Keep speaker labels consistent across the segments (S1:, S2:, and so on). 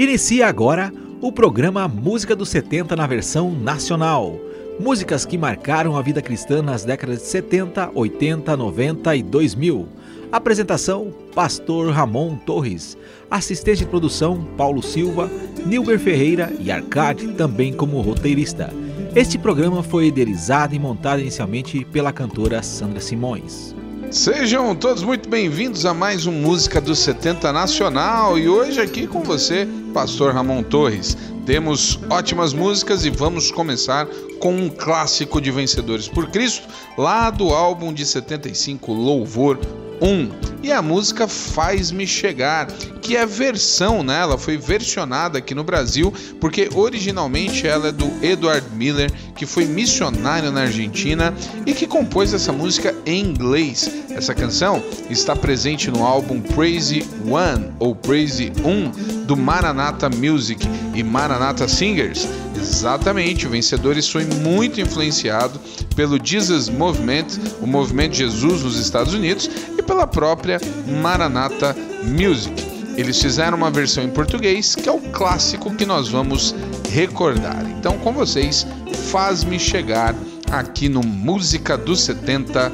S1: Inicia agora o programa Música dos 70 na versão nacional. Músicas que marcaram a vida cristã nas décadas de 70, 80, 90 e 2000. Apresentação: Pastor Ramon Torres. Assistente de produção: Paulo Silva, Nilber Ferreira e Arcade, também como roteirista. Este programa foi idealizado e montado inicialmente pela cantora Sandra Simões.
S2: Sejam todos muito bem-vindos a mais um Música dos 70 Nacional e hoje aqui com você, Pastor Ramon Torres. Temos ótimas músicas e vamos começar com um clássico de Vencedores por Cristo, lá do álbum de 75 Louvor 1. E a música Faz-me Chegar, que é versão, né? Ela foi versionada aqui no Brasil, porque originalmente ela é do Edward Miller, que foi missionário na Argentina e que compôs essa música em inglês. Essa canção está presente no álbum Praise One ou Praise 1 do Maranatha Music e Maranatha Singers. Exatamente, o Vencedores foi muito influenciado pelo Jesus Movement, o movimento Jesus nos Estados Unidos, e pela própria Maranatha Music. Eles fizeram uma versão em português, que é o clássico que nós vamos recordar. Então, com vocês, faz-me chegar aqui no Música dos 70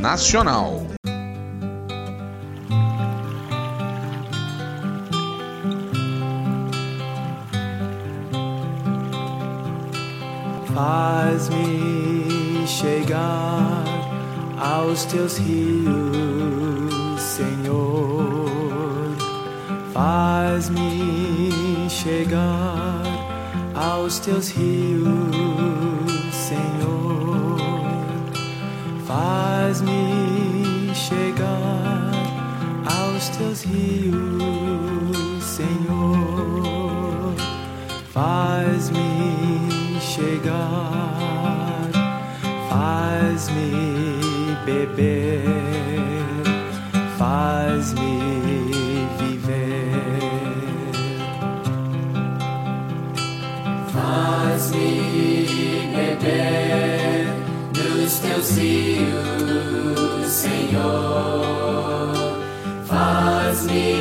S2: Nacional.
S3: Faz-me chegar aos teus rios, aos teus rios, Senhor. Faz-me chegar aos teus rios, Senhor. Faz-me chegar, faz-me beber,
S4: teus rios, Senhor. Faz-me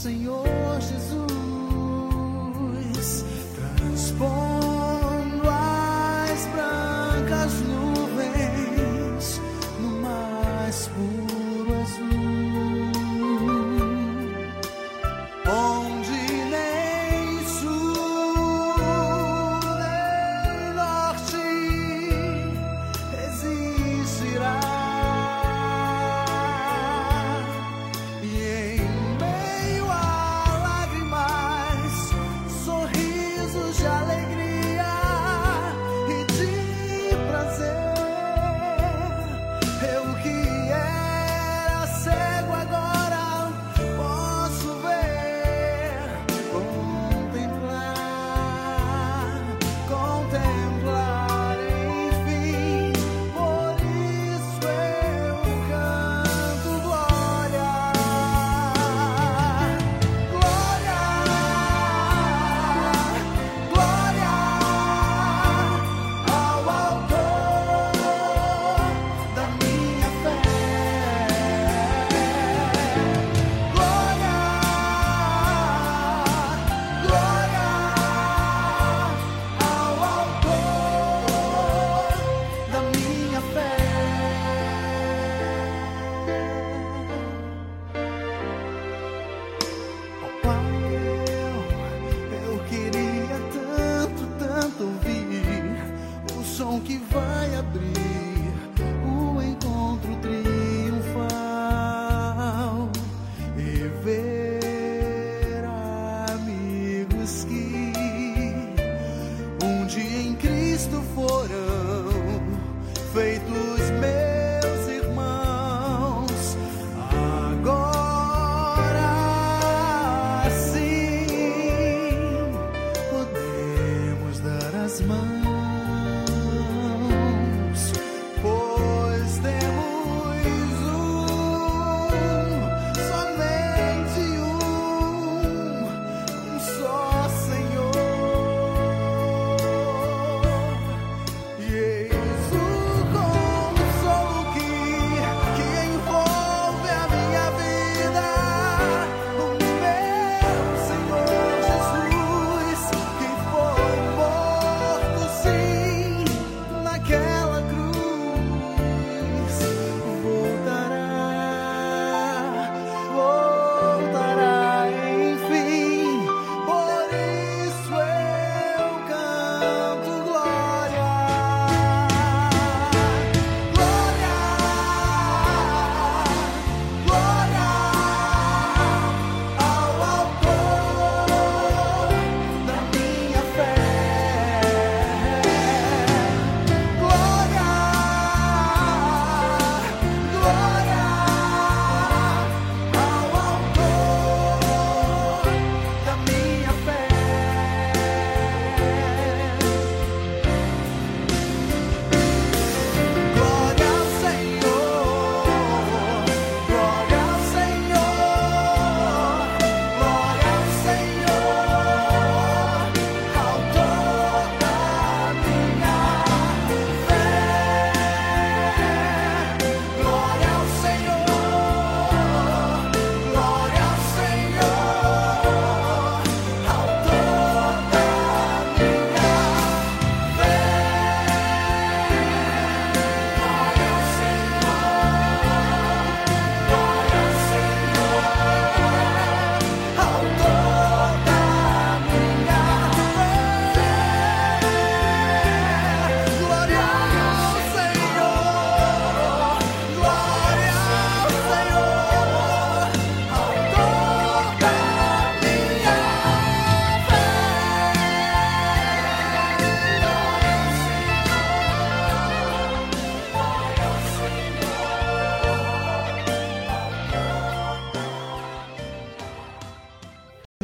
S4: Senhor
S3: Jesus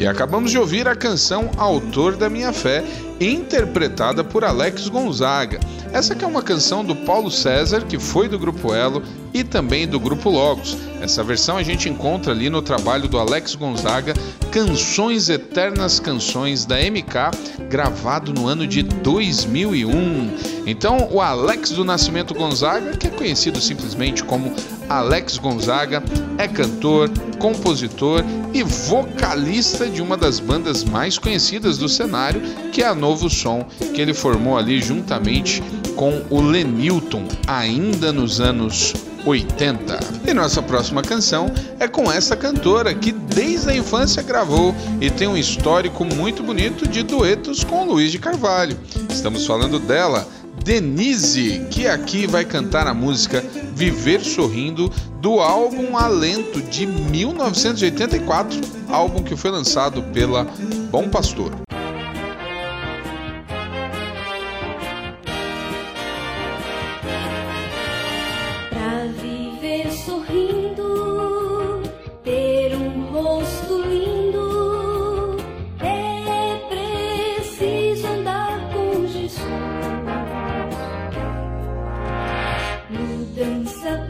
S3: E acabamos de ouvir a canção Autor da Minha Fé, interpretada por Alex Gonzaga. Essa é uma canção do Paulo César, que foi do Grupo Elo e também do Grupo Logos. Essa versão a gente encontra ali no trabalho do Alex Gonzaga, Canções Eternas Canções da MK, gravado no ano de 2001. Então, o Alex do Nascimento Gonzaga, que é conhecido simplesmente como Alex Gonzaga, é cantor, compositor e vocalista de uma das bandas mais conhecidas do cenário, que é a Novo Som, que ele formou ali juntamente com o Lenilton, ainda nos anos 80. E nossa próxima canção é com essa cantora que desde a infância gravou e tem um histórico muito bonito de duetos com Luiz de Carvalho. Estamos falando dela, Denise, que aqui vai cantar a música Viver Sorrindo do álbum Alento de 1984, álbum que foi lançado pela Bom Pastor.
S2: đừng sắp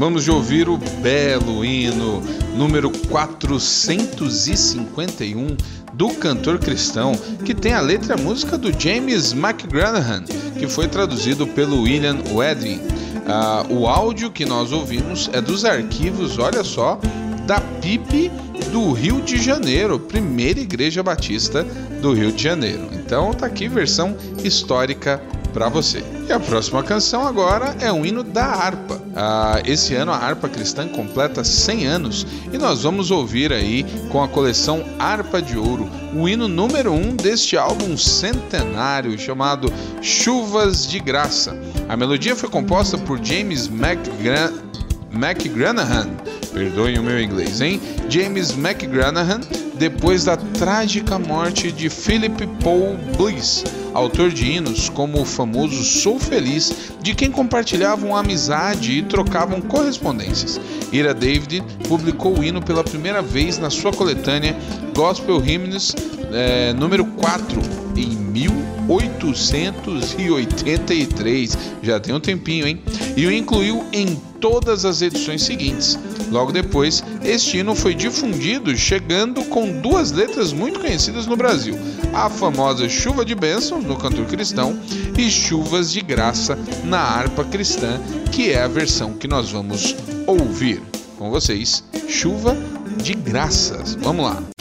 S2: Acabamos de ouvir o belo hino número 451 do cantor cristão, que tem a letra e a música do James McGranahan, que foi traduzido pelo William Wedding. Ah, o áudio que nós ouvimos é dos arquivos, olha só, da PIP do Rio de Janeiro, primeira igreja batista do Rio de Janeiro. Então tá aqui versão histórica para você. E a próxima canção agora é um hino da harpa. Ah, esse ano a harpa cristã completa 100 anos e nós vamos ouvir aí com a coleção Harpa de Ouro o hino número 1 um deste álbum centenário chamado Chuvas de Graça. A melodia foi composta por James McGran McGranahan, perdoem o meu inglês, hein? James McGranahan, depois da trágica morte de Philip Paul Bliss, autor de hinos como o famoso Sou Feliz, de quem compartilhavam amizade e trocavam correspondências. Ira David publicou o hino pela primeira vez na sua coletânea Gospel Hymns é, número 4 em 1883. Já tem um tempinho, hein? E o incluiu em todas as edições seguintes. Logo depois, este hino foi difundido, chegando com duas letras muito conhecidas no Brasil: a famosa Chuva de No cantor cristão e Chuvas de Graça na harpa cristã, que é a versão que nós vamos ouvir. Com vocês, Chuva de Graças. Vamos lá.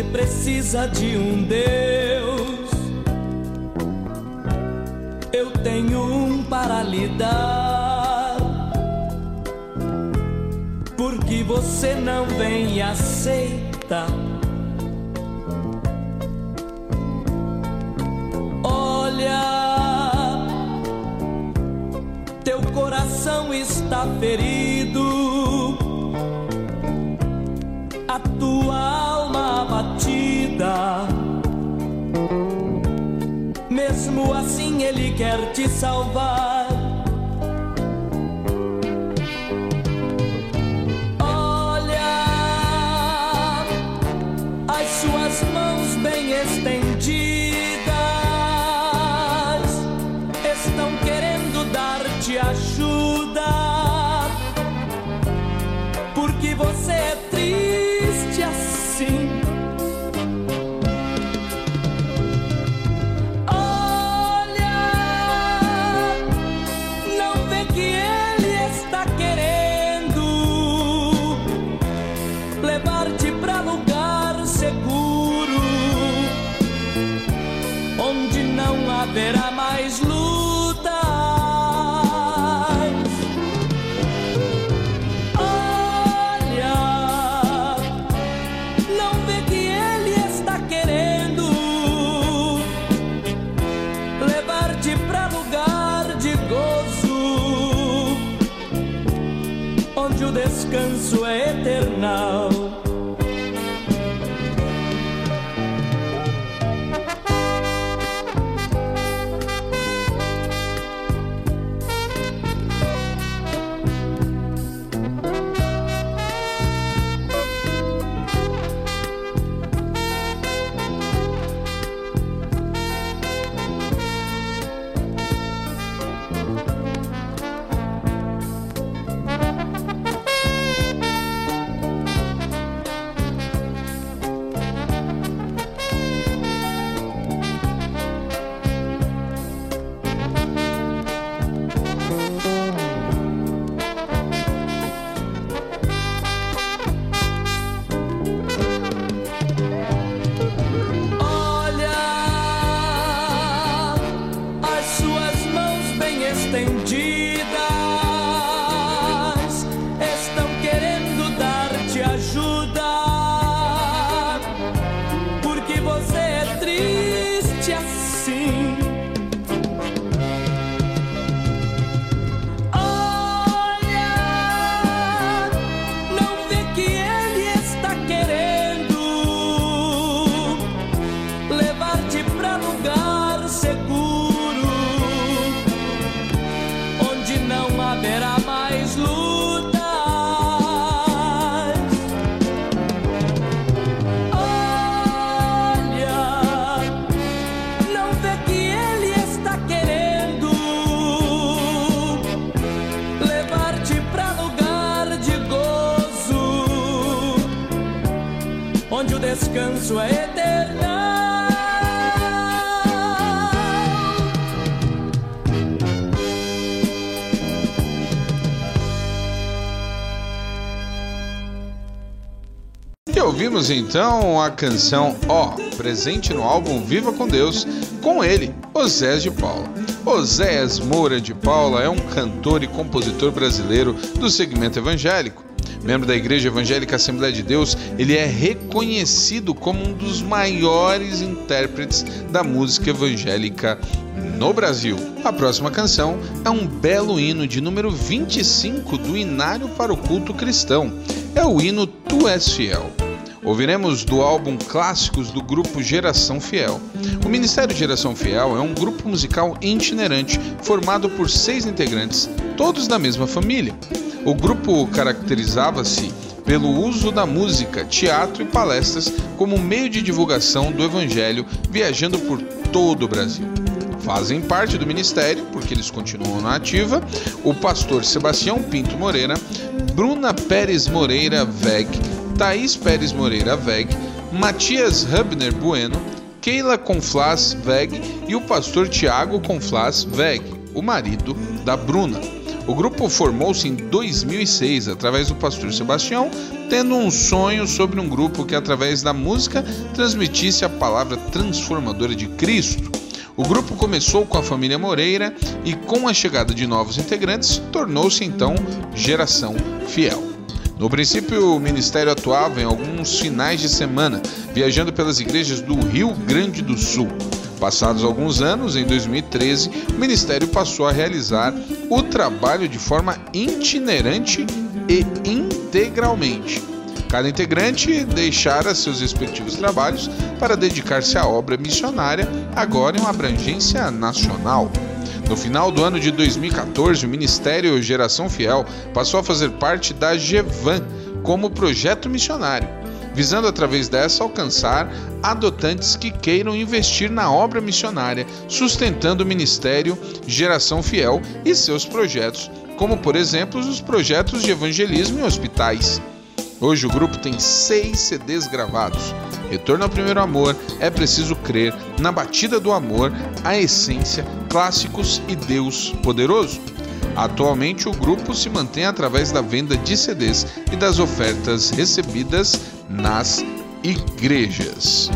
S5: Você precisa de um Deus. Eu tenho um para lhe dar. Porque você não vem e aceita. Olha, teu coração está ferido. Abatida. Mesmo assim, Ele quer te salvar. Descanso é eternal. É eternal.
S2: E ouvimos então a canção Ó, presente no álbum Viva com Deus, com ele, Osés de Paula. Osés Moura de Paula é um cantor e compositor brasileiro do segmento evangélico. Membro da Igreja Evangélica Assembleia de Deus, ele é reconhecido como um dos maiores intérpretes da música evangélica no Brasil. A próxima canção é um belo hino de número 25 do Inário para o Culto Cristão. É o hino Tu És Fiel. Ouviremos do álbum Clássicos do grupo Geração Fiel. O Ministério Geração Fiel é um grupo musical itinerante formado por seis integrantes, todos da mesma família. O grupo caracterizava-se pelo uso da música, teatro e palestras como meio de divulgação do Evangelho, viajando por todo o Brasil. Fazem parte do ministério, porque eles continuam na ativa, o pastor Sebastião Pinto Moreira, Bruna Pérez Moreira Veg, Thaís Pérez Moreira Veg, Matias Hubner Bueno, Keila Conflas Veg e o pastor Tiago Conflas Veg, o marido da Bruna. O grupo formou-se em 2006 através do pastor Sebastião, tendo um sonho sobre um grupo que, através da música, transmitisse a palavra transformadora de Cristo. O grupo começou com a família Moreira e, com a chegada de novos integrantes, tornou-se então Geração Fiel. No princípio, o ministério atuava em alguns finais de semana, viajando pelas igrejas do Rio Grande do Sul. Passados alguns anos, em 2013, o ministério passou a realizar o trabalho de forma itinerante e integralmente. Cada integrante deixara seus respectivos trabalhos para dedicar-se à obra missionária, agora em uma abrangência nacional. No final do ano de 2014, o Ministério Geração Fiel passou a fazer parte da GEVAN como projeto missionário, visando através dessa alcançar adotantes que queiram investir na obra missionária, sustentando o Ministério Geração Fiel e seus projetos, como por exemplo os projetos de evangelismo em hospitais. Hoje o grupo tem seis CDs gravados. Retorno ao Primeiro Amor, É Preciso Crer, Na Batida do Amor, A Essência, Clássicos e Deus Poderoso. Atualmente o grupo se mantém através da venda de CDs e das ofertas recebidas nas igrejas.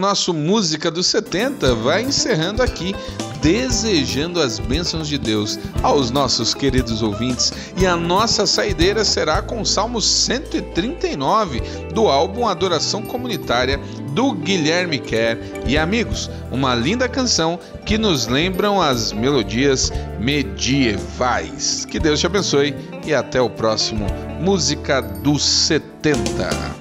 S2: Nosso Música dos 70 vai encerrando aqui. desejando as bênçãos de Deus aos nossos queridos ouvintes. E a nossa saideira será com o Salmo 139 do álbum Adoração Comunitária do Guilherme Kerr e amigos, uma linda canção que nos lembram as melodias medievais. Que Deus te abençoe e até o próximo Música dos 70.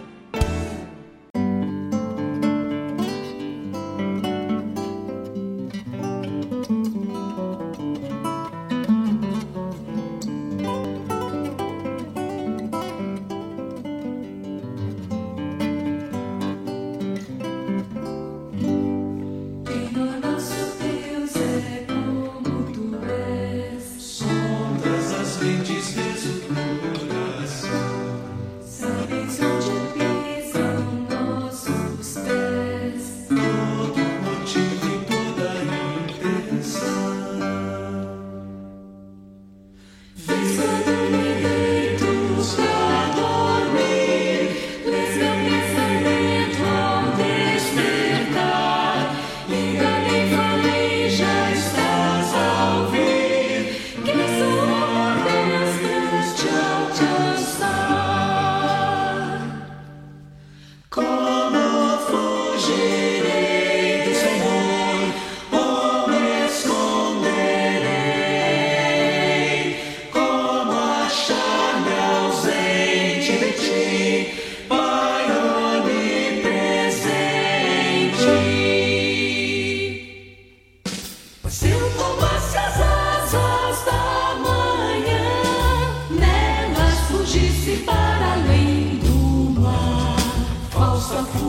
S3: Show.